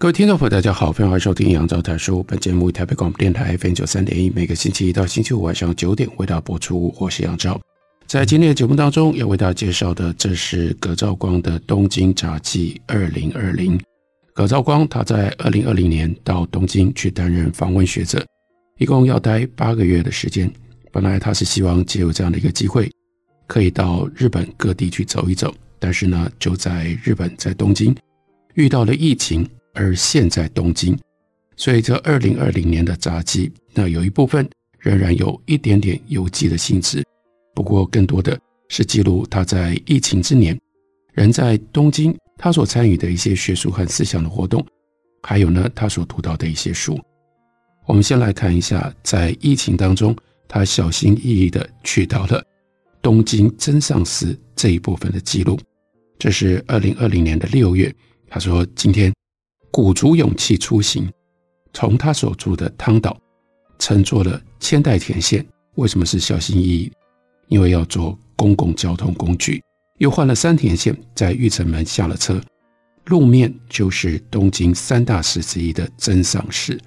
各位听众朋友，大家好，欢迎收听杨照谈书。本节目台北广播电台 FM 九三点一，每个星期一到星期五晚上九点为大家播出。我是杨照，在今天的节目当中要为大家介绍的，这是葛兆光的《东京札记二零二零》。葛兆光他在二零二零年到东京去担任访问学者，一共要待八个月的时间。本来他是希望借由这样的一个机会，可以到日本各地去走一走，但是呢，就在日本在东京遇到了疫情。而现在东京，所以这二零二零年的札记，那有一部分仍然有一点点游记的性质，不过更多的是记录他在疫情之年，人在东京，他所参与的一些学术和思想的活动，还有呢，他所读到的一些书。我们先来看一下，在疫情当中，他小心翼翼地去到了东京真上寺这一部分的记录。这是二零二零年的六月，他说今天。鼓足勇气出行，从他所住的汤岛乘坐了千代田线。为什么是小心翼翼？因为要坐公共交通工具。又换了三田线，在玉城门下了车，路面就是东京三大寺之一的增上寺。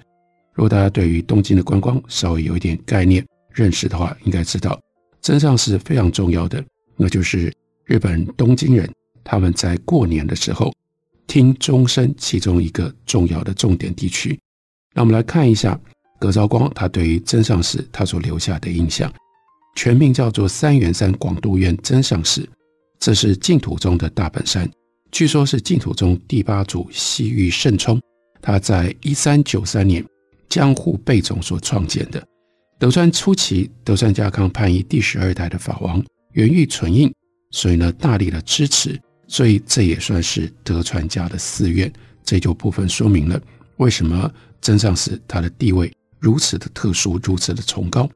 如果大家对于东京的观光稍微有一点概念认识的话，应该知道增上寺非常重要的，那就是日本东京人他们在过年的时候。听钟声，其中一个重要的重点地区。那我们来看一下葛兆光他对于真上寺他所留下的印象。全名叫做三元山广度院真上寺，这是净土宗的大本山，据说是净土宗第八祖西域圣冲他在一三九三年江户贝总所创建的。德川初期，德川家康叛逆第十二代的法王源玉存胤，所以呢大力的支持。所以这也算是德川家的寺院，这就部分说明了为什么真上寺它的地位如此的特殊，如此的崇高。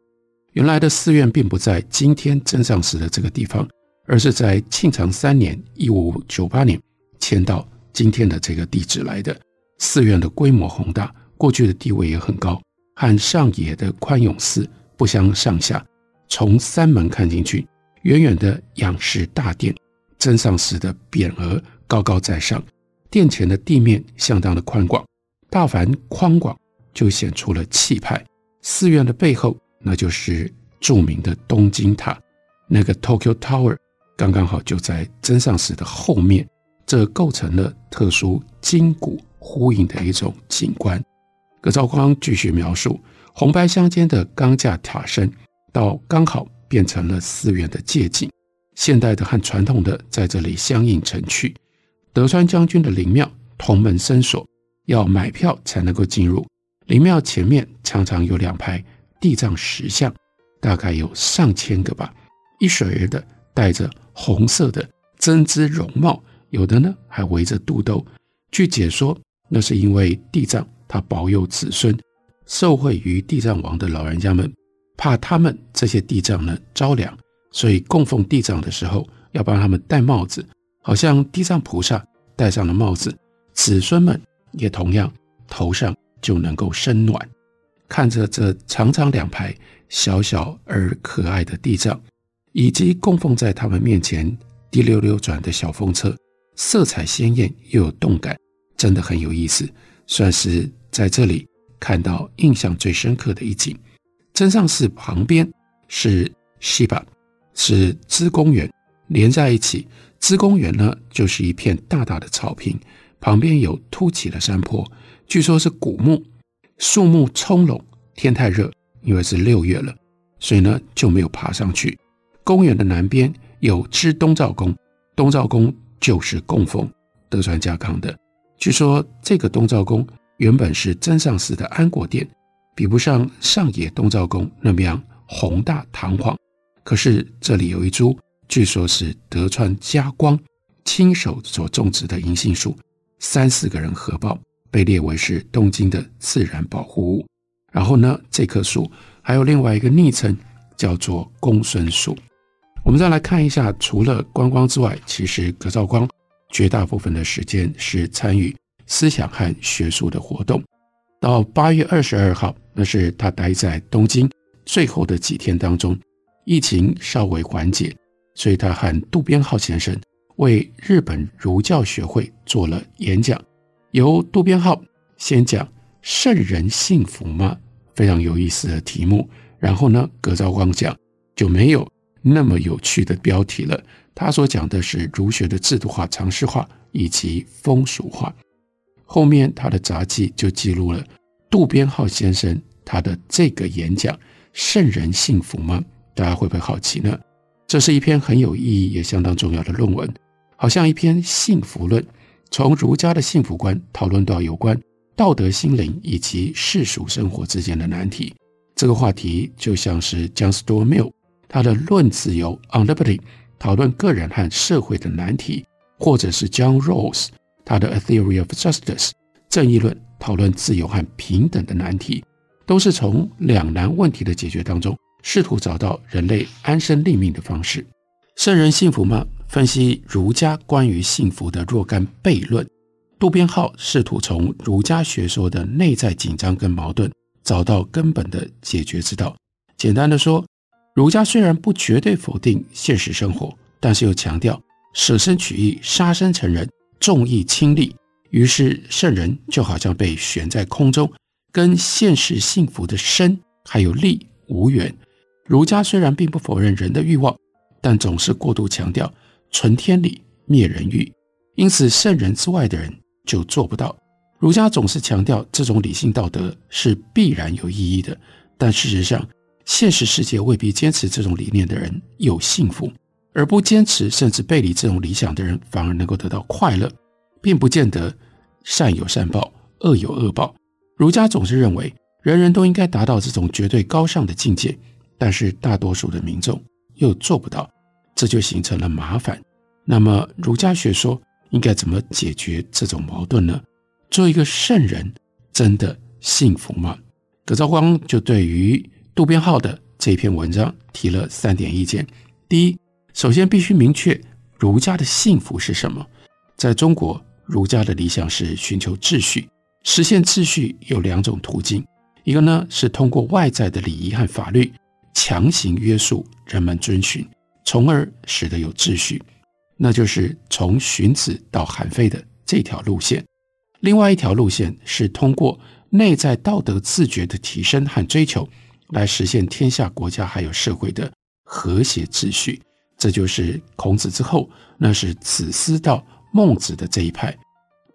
原来的寺院并不在今天真上寺的这个地方，而是在庆长三年（一五九八年）迁到今天的这个地址来的。寺院的规模宏大，过去的地位也很高，和上野的宽永寺不相上下。从三门看进去，远远的仰视大殿。真上寺的匾额高高在上，殿前的地面相当的宽广，大凡宽广就显出了气派。寺院的背后，那就是著名的东京塔，那个 Tokyo Tower 刚刚好就在真上寺的后面，这构成了特殊今古呼应的一种景观。葛兆光继续描述，红白相间的钢架塔身，到刚好变成了寺院的借景。现代的和传统的在这里相映成趣。德川将军的灵庙同门深锁，要买票才能够进入。灵庙前面常常有两排地藏石像，大概有上千个吧，一水儿的戴着红色的针织绒帽，有的呢还围着肚兜。据解说，那是因为地藏他保佑子孙，受惠于地藏王的老人家们，怕他们这些地藏呢着凉。所以供奉地藏的时候，要帮他们戴帽子，好像地藏菩萨戴上了帽子，子孙们也同样头上就能够生暖。看着这长长两排小小而可爱的地藏，以及供奉在他们面前滴溜溜转的小风车，色彩鲜艳又有动感，真的很有意思，算是在这里看到印象最深刻的一景。真上寺旁边是西巴。是芝公园连在一起，芝公园呢就是一片大大的草坪，旁边有凸起的山坡，据说是古墓，树木葱茏。天太热，因为是六月了，所以呢就没有爬上去。公园的南边有支东照宫，东照宫就是供奉德川家康的。据说这个东照宫原本是真上寺的安国殿，比不上上野东照宫那么样宏大堂皇。可是这里有一株，据说是德川家光亲手所种植的银杏树，三四个人合抱，被列为是东京的自然保护物。然后呢，这棵树还有另外一个昵称，叫做公孙树。我们再来看一下，除了观光之外，其实葛兆光绝大部分的时间是参与思想和学术的活动。到八月二十二号，那是他待在东京最后的几天当中，疫情稍微缓解，所以他和渡边浩先生为日本儒教学会做了演讲。由渡边浩先讲“圣人幸福吗？”非常有意思的题目。然后呢，葛兆光讲就没有那么有趣的标题了。他所讲的是儒学的制度化、常识化以及风俗化。后面他的札记就记录了渡边浩先生他的这个演讲：“圣人幸福吗？”大家会不会好奇呢？这是一篇很有意义也相当重要的论文，好像一篇幸福论，从儒家的幸福观讨论到有关道德心灵以及世俗生活之间的难题。这个话题就像是 John Stuart Mill 他的《论自由》（On Liberty） 讨论个人和社会的难题，或者是 John Rawls 他的《A Theory of Justice》正义论讨论自由和平等的难题，都是从两难问题的解决当中，试图找到人类安身立命的方式。圣人幸福吗？分析儒家关于幸福的若干悖论。渡边浩试图从儒家学说的内在紧张跟矛盾，找到根本的解决之道。简单的说，儒家虽然不绝对否定现实生活，但是又强调舍身取义、杀身成仁、重义轻利。于是圣人就好像被悬在空中，跟现实幸福的身还有利无缘。儒家虽然并不否认人的欲望，但总是过度强调存天理、灭人欲，因此圣人之外的人就做不到。儒家总是强调这种理性道德是必然有意义的，但事实上，现实世界未必坚持这种理念的人有幸福，而不坚持甚至背离这种理想的人反而能够得到快乐，并不见得善有善报，恶有恶报。儒家总是认为人人都应该达到这种绝对高尚的境界。但是大多数的民众又做不到，这就形成了麻烦。那么儒家学说应该怎么解决这种矛盾呢？做一个圣人真的幸福吗？葛兆光就对于渡边浩的这篇文章提了三点意见。第一，首先必须明确儒家的幸福是什么。在中国，儒家的理想是寻求秩序，实现秩序有两种途径，一个呢是通过外在的礼仪和法律。强行约束人们遵循，从而使得有秩序，那就是从荀子到韩非的这条路线。另外一条路线是通过内在道德自觉的提升和追求，来实现天下国家还有社会的和谐秩序。这就是孔子之后，那是子思到孟子的这一派。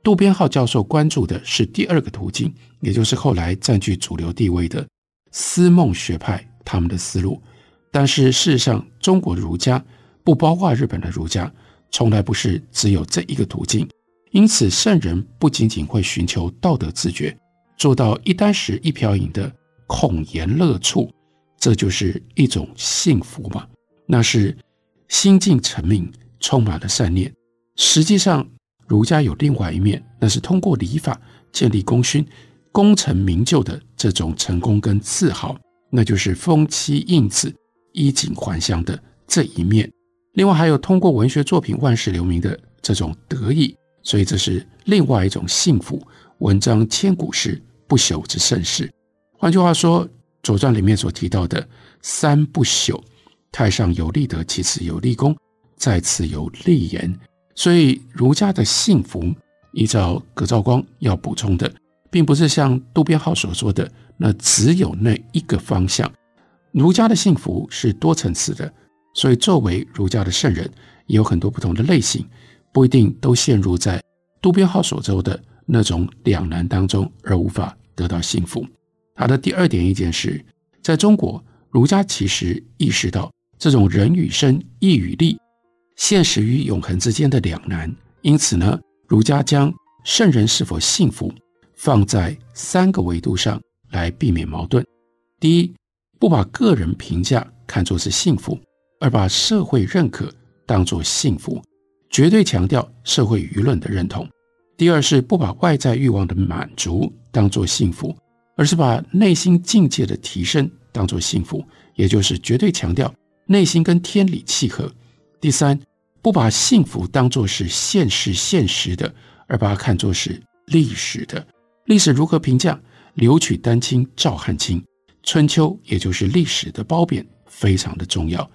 渡边浩教授关注的是第二个途径，也就是后来占据主流地位的思孟学派。他们的思路，但是事实上，中国儒家不包括日本的儒家，从来不是只有这一个途径。因此，圣人不仅仅会寻求道德自觉，做到一箪食一瓢饮的孔颜乐处，这就是一种幸福嘛？那是心静诚明，充满了善念。实际上，儒家有另外一面，那是通过礼法建立功勋、功成名就的这种成功跟自豪。那就是封妻印子、衣锦还乡的这一面，另外还有通过文学作品万世留名的这种得意，所以这是另外一种幸福，文章千古事，不朽之盛世。换句话说，《左传》里面所提到的三不朽：太上有立德，其次有立功，再次有立言。所以儒家的幸福，依照葛兆光要补充的，并不是像渡边浩所说的。那只有那一个方向，儒家的幸福是多层次的，所以作为儒家的圣人，也有很多不同的类型，不一定都陷入在渡边浩所说的那种两难当中而无法得到幸福。他的第二点意见是，在中国，儒家其实意识到这种人与生、义与利、现实与永恒之间的两难，因此呢，儒家将圣人是否幸福放在三个维度上。来避免矛盾。第一，不把个人评价看作是幸福，而把社会认可当作幸福。绝对强调社会舆论的认同；第二是不把外在欲望的满足当作幸福，而是把内心境界的提升当作幸福，也就是绝对强调内心跟天理契合；第三，不把幸福当作是现实现实的，而把它看作是历史的。历史如何评价？留取丹青照汗青，春秋也就是历史的褒贬，非常的重要。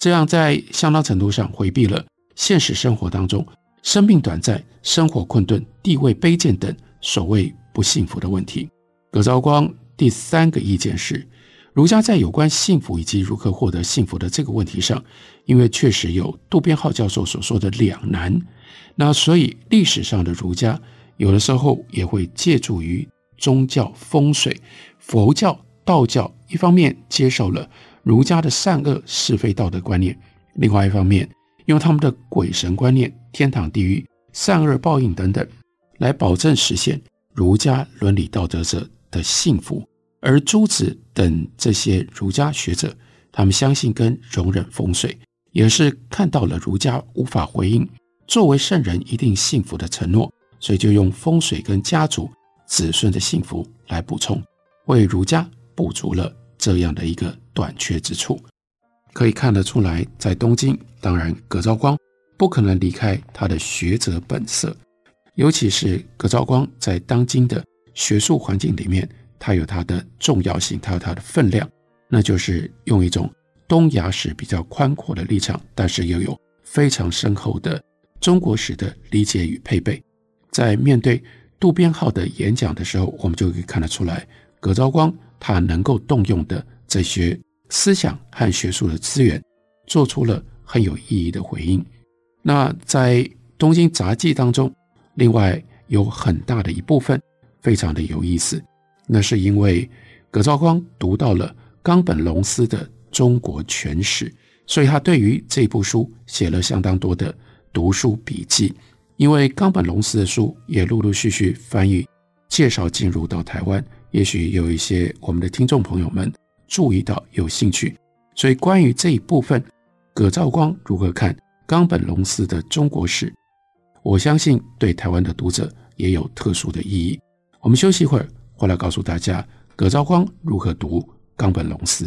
这样在相当程度上回避了现实生活当中生命短暂、生活困顿、地位卑贱等所谓不幸福的问题。葛兆光第三个意见是，儒家在有关幸福以及如何获得幸福的这个问题上，因为确实有渡边浩教授所说的两难，那所以历史上的儒家有的时候也会借助于。宗教风水、佛教、道教，一方面接受了儒家的善恶是非道德观念，另外一方面用他们的鬼神观念、天堂地狱、善恶报应等等，来保证实现儒家伦理道德者的幸福。而朱子等这些儒家学者，他们相信跟容忍风水，也是看到了儒家无法回应作为圣人一定幸福的承诺，所以就用风水跟家族。子孙的幸福来补充，为儒家补足了这样的一个短缺之处。可以看得出来，在东京，当然葛兆光不可能离开他的学者本色，尤其是葛兆光在当今的学术环境里面，他有他的重要性，他有他的分量，那就是用一种东亚史比较宽阔的立场，但是又有非常深厚的中国史的理解与配备，在面对。渡边浩的演讲的时候，我们就可以看得出来，葛兆光他能够动用的这些思想和学术的资源，做出了很有意义的回应。那在《东京杂记》当中，另外有很大的一部分非常的有意思，那是因为葛兆光读到了冈本龙司的《中国全史》，所以他对于这部书写了相当多的读书笔记。因为冈本龙司的书也陆陆续续翻译介绍进入到台湾，也许有一些我们的听众朋友们注意到有兴趣，所以关于这一部分，葛兆光如何看冈本龙司的中国史，我相信对台湾的读者也有特殊的意义。我们休息一会儿，回来告诉大家葛兆光如何读冈本龙司。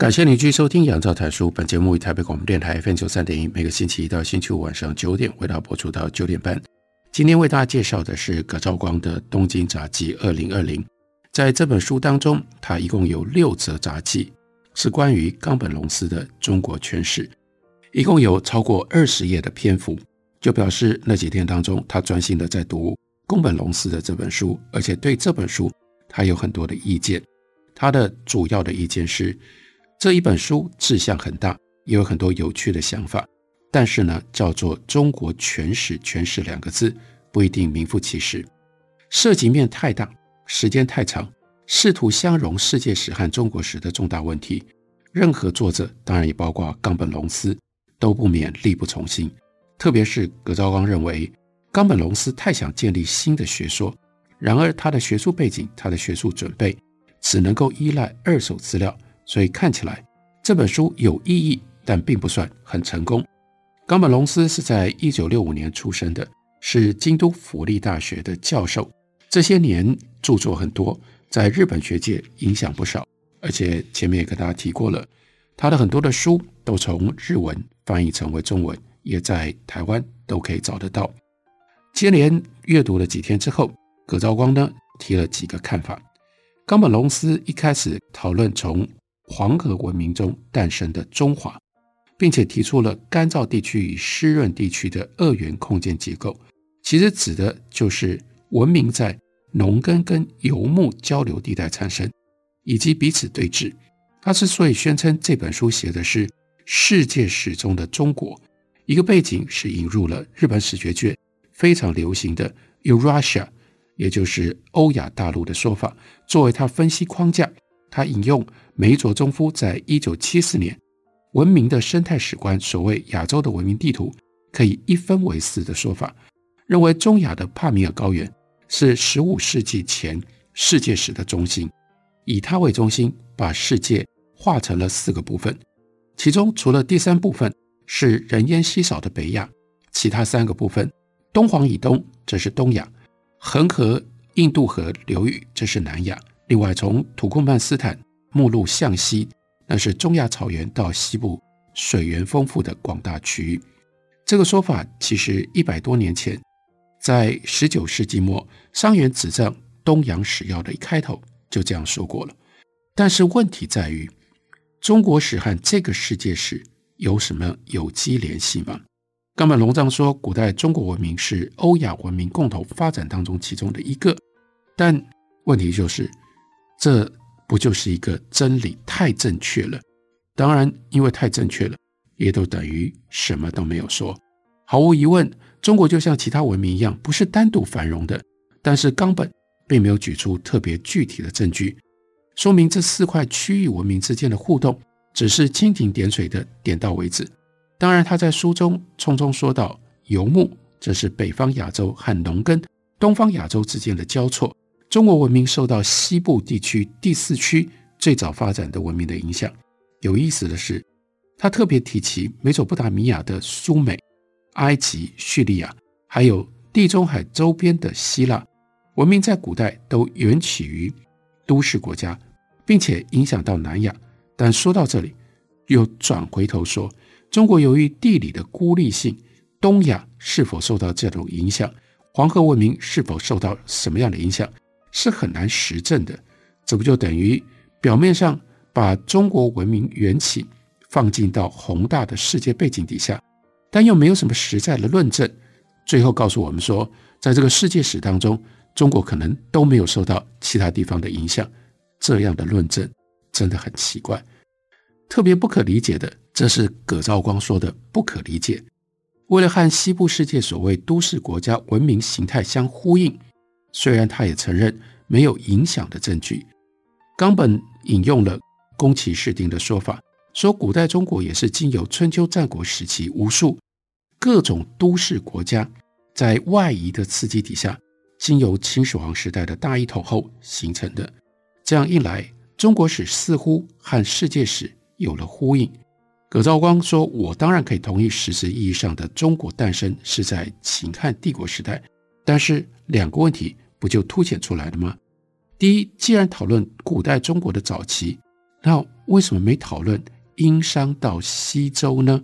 感谢您继续收听《杨照谈书》。本节目于台北广播电台 FM 九三点一，每个星期一到星期五晚上九点为大家播出到九点半。今天为大家介绍的是葛兆光的《东京杂记》二零二零。在这本书当中，它一共有六则杂记，是关于冈本龙司的中国全史，一共有超过二十页的篇幅，就表示那几天当中，他专心的在读宫本龙司的这本书，而且对这本书他有很多的意见。他的主要的意见是。这一本书志向很大，也有很多有趣的想法，但是呢，叫做“中国全史”，“全史”两个字不一定名副其实，涉及面太大，时间太长，试图相容世界史和中国史的重大问题，任何作者，当然也包括冈本龙司，都不免力不从心。特别是葛兆光认为，冈本龙司太想建立新的学说，然而他的学术背景，他的学术准备，只能够依赖二手资料。所以看起来这本书有意义，但并不算很成功。冈本龙司是在一九六五年出生的，是京都府立大学的教授。这些年著作很多，在日本学界影响不少。而且前面也跟大家提过了，他的很多的书都从日文翻译成为中文，也在台湾都可以找得到。接连阅读了几天之后，葛兆光呢提了几个看法。冈本龙司一开始讨论从黄河文明中诞生的中华，并且提出了干燥地区与湿润地区的二元空间结构，其实指的就是文明在农耕跟游牧交流地带产生，以及彼此对峙。他之所以宣称这本书写的是世界史中的中国，一个背景是引入了日本史学界非常流行的 Eurasia，也就是欧亚大陆的说法，作为他分析框架。他引用梅佐宗夫在一九七四年《文明的生态史观》所谓亚洲的文明地图可以一分为四的说法，认为中亚的帕米尔高原是十五世纪前世界史的中心，以它为中心，把世界划成了四个部分，其中除了第三部分是人烟稀少的北亚，其他三个部分，东黄以东这是东亚，恒河、印度河流域这是南亚。另外，从土库曼斯坦目录向西，那是中亚草原到西部水源丰富的广大区域。这个说法其实一百多年前，在十九世纪末，桑原子藏《东洋史要》的一开头就这样说过了。但是问题在于，中国史和这个世界史有什么有机联系吗？冈本龙藏说，古代中国文明是欧亚文明共同发展当中其中的一个，但问题就是。这不就是一个真理太正确了？当然，因为太正确了，也都等于什么都没有说。毫无疑问，中国就像其他文明一样，不是单独繁荣的。但是冈本并没有举出特别具体的证据，说明这四块区域文明之间的互动只是蜻蜓点水的点到为止。当然，他在书中匆匆说到游牧，这是北方亚洲和农耕东方亚洲之间的交错。中国文明受到西部地区第四区最早发展的文明的影响。有意思的是，他特别提起美索不达米亚的苏美、埃及、叙利亚，还有地中海周边的希腊文明，在古代都源起于都市国家，并且影响到南亚。但说到这里，又转回头说，中国由于地理的孤立性，东亚是否受到这种影响？黄河文明是否受到什么样的影响？是很难实证的，这不就等于表面上把中国文明缘起放进到宏大的世界背景底下，但又没有什么实在的论证，最后告诉我们说，在这个世界史当中，中国可能都没有受到其他地方的影响，这样的论证真的很奇怪。特别不可理解的，这是葛兆光说的不可理解。为了和西部世界所谓都市国家文明形态相呼应。虽然他也承认没有影响的证据，冈本引用了宫崎市町的说法，说古代中国也是经由春秋战国时期无数各种都市国家在外移的刺激底下，经由秦始皇时代的大一统后形成的。这样一来，中国史似乎和世界史有了呼应。葛兆光说：“我当然可以同意，实质意义上的中国诞生是在秦汉帝国时代。”但是两个问题不就凸显出来了吗？第一，既然讨论古代中国的早期，那为什么没讨论殷商到西周呢？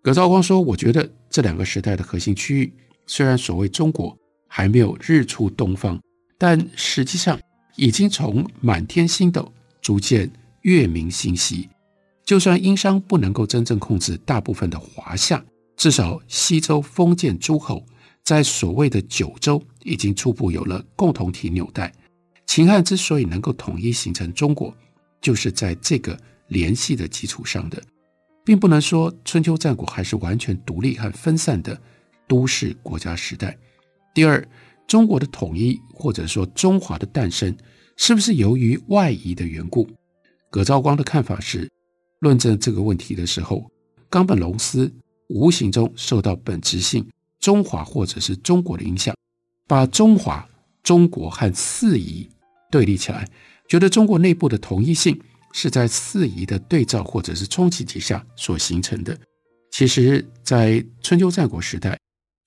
葛兆光说：“我觉得这两个时代的核心区域，虽然所谓中国还没有日出东方，但实际上已经从满天星斗逐渐月明星稀。就算殷商不能够真正控制大部分的华夏，至少西周封建诸侯。”在所谓的九州，已经初步有了共同体纽带。秦汉之所以能够统一形成中国，就是在这个联系的基础上的，并不能说春秋战国还是完全独立和分散的都市国家时代。第二，中国的统一或者说中华的诞生，是不是由于外移的缘故？葛兆光的看法是，论证这个问题的时候，冈本龙司无形中受到本质性。中华或者是中国的影响，把中华、中国和四夷对立起来，觉得中国内部的统一性是在四夷的对照或者是冲击之下所形成的。其实，在春秋战国时代，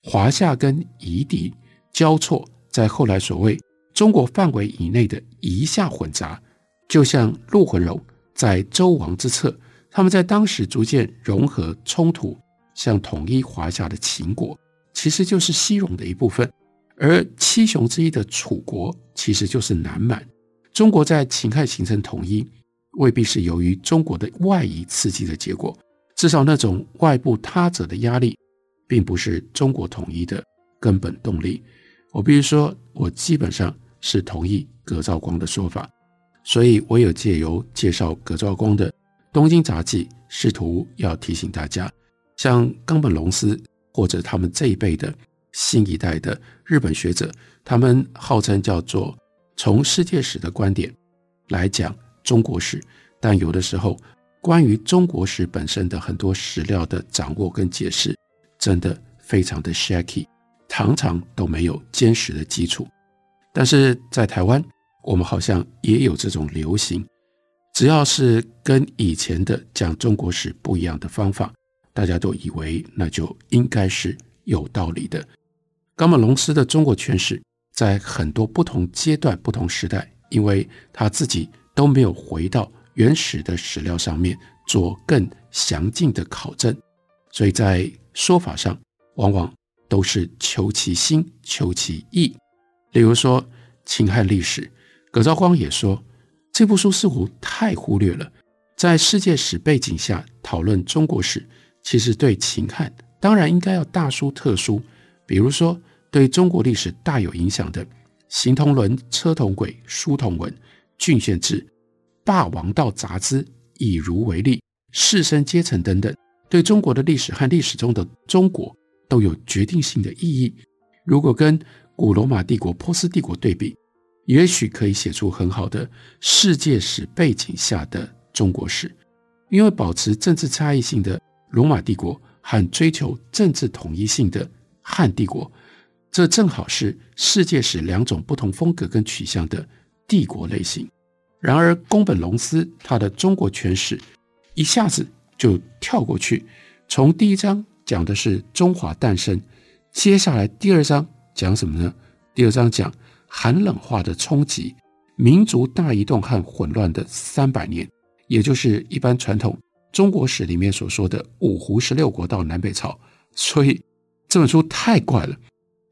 华夏跟夷狄交错，在后来所谓中国范围以内的夷夏混杂，就像陆浑龙在周王之策，他们在当时逐渐融合冲突，向统一华夏的秦国。其实就是西戎的一部分，而七雄之一的楚国其实就是南蛮。中国在秦汉形成统一，未必是由于中国的外夷刺激的结果，至少那种外部他者的压力，并不是中国统一的根本动力。我必须说，我基本上是同意葛兆光的说法，所以我有借由介绍葛兆光的《东京杂记》，试图要提醒大家，像冈本龙司或者他们这一辈的新一代的日本学者，他们号称叫做从世界史的观点来讲中国史，但有的时候。关于中国史本身的很多史料的掌握跟解释，真的非常的 shaky，常常都没有坚实的基础。但是在台湾，我们好像也有这种流行，只要是跟以前的讲中国史不一样的方法，大家都以为那就应该是有道理的。冈本龙斯的中国诠释，在很多不同阶段、不同时代，因为他自己都没有回到。原始的史料上面做更详尽的考证，所以在说法上往往都是求其新、求其异。例如说秦汉历史，葛兆光也说这部书似乎太忽略了，在世界史背景下讨论中国史，其实对秦汉当然应该要大书特书。比如说对中国历史大有影响的《行同伦、车同轨、书同文》、郡县志。霸王道杂志以儒为例，士绅阶层等等，对中国的历史和历史中的中国都有决定性的意义。如果跟古罗马帝国、波斯帝国对比，也许可以写出很好的世界史背景下的中国史。因为保持政治差异性的罗马帝国和追求政治统一性的汉帝国，这正好是世界史两种不同风格跟取向的帝国类型。然而，宫本龙司他的中国全史一下子就跳过去，从第一章讲的是中华诞生，接下来第二章讲什么呢？第二章讲寒冷化的冲击、民族大移动和混乱的三百年，也就是一般传统中国史里面所说的五胡十六国到南北朝。所以这本书太怪了，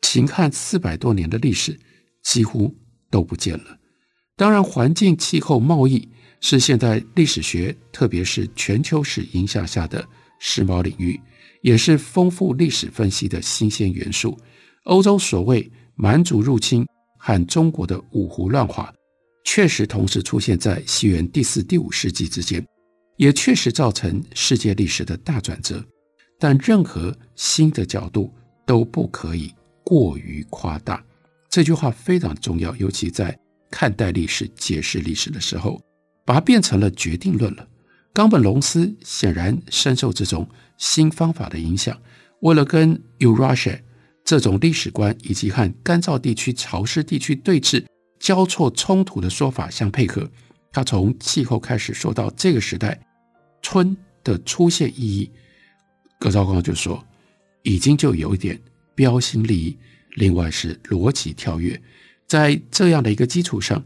秦汉四百多年的历史几乎都不见了。当然，环境、气候、贸易是现在历史学，特别是全球史影响下的时髦领域，也是丰富历史分析的新鲜元素。欧洲所谓蛮族入侵和中国的五胡乱华，确实同时出现在西元第四、第五世纪之间，也确实造成世界历史的大转折。但任何新的角度都不可以过于夸大。这句话非常重要，尤其在。看待历史、解释历史的时候，把它变成了决定论了。冈本龙司显然深受这种新方法的影响，为了跟 Eurasia 这种历史观以及和干燥地区、潮湿地区对峙、交错冲突的说法相配合，他从气候开始说到这个时代春的出现意义。葛兆光就说，已经就有一点标新立异，另外是逻辑跳跃。在这样的一个基础上，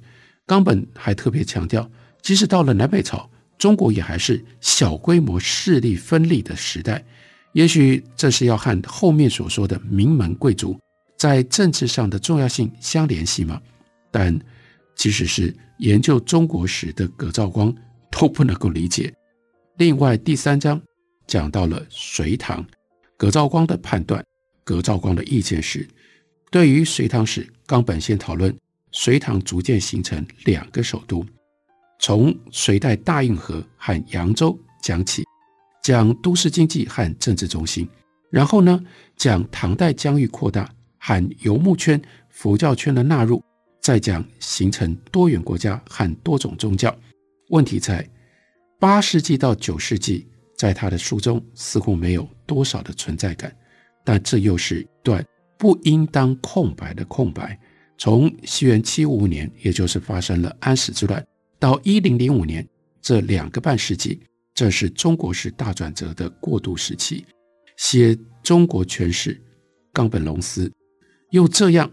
冈本还特别强调，即使到了南北朝，中国也还是小规模势力分立的时代。也许这是要和后面所说的名门贵族在政治上的重要性相联系吗？但即使是研究中国史的葛兆光都不能够理解。另外，第三章讲到了隋唐，葛兆光的判断，葛兆光的意见是。对于隋唐史，冈本先讨论隋唐逐渐形成两个首都，从隋代大运河和扬州讲起，讲都市经济和政治中心，然后呢，讲唐代疆域扩大和游牧圈、佛教圈的纳入，再讲形成多元国家和多种宗教。问题在八世纪到九世纪，在他的书中似乎没有多少的存在感，但这又是一段。不应当空白的空白。从西元七五年，也就是发生了安史之乱，到一零零五年这两个半世纪，这是中国式大转折的过渡时期。写中国诠释，冈本龙司又这样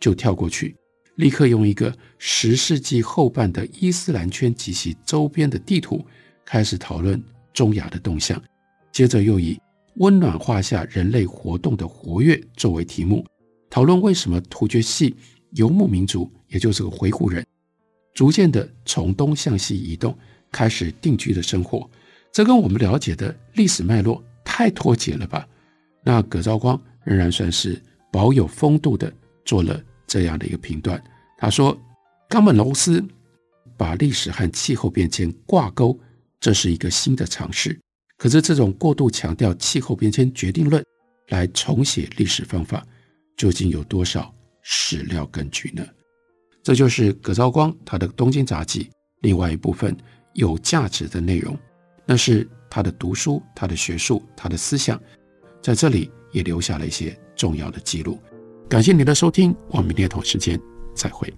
就跳过去，立刻用一个十世纪后半的伊斯兰圈及其周边的地图开始讨论中亚的动向，接着又以。温暖画下人类活动的活跃作为题目，讨论为什么突厥系游牧民族，也就是个回鹘人，逐渐的从东向西移动，开始定居的生活。这跟我们了解的历史脉络太脱节了吧？那葛兆光仍然算是保有风度的做了这样的一个评断。他说：“冈本龙司把历史和气候变迁挂钩，这是一个新的尝试。可是这种过度强调气候变迁决定论来重写历史方法，究竟有多少史料根据呢？”这就是葛兆光他的《东京杂记》另外一部分有价值的内容。那是他的读书、他的学术、他的思想，在这里也留下了一些重要的记录。感谢您的收听，我们明天同时间再会。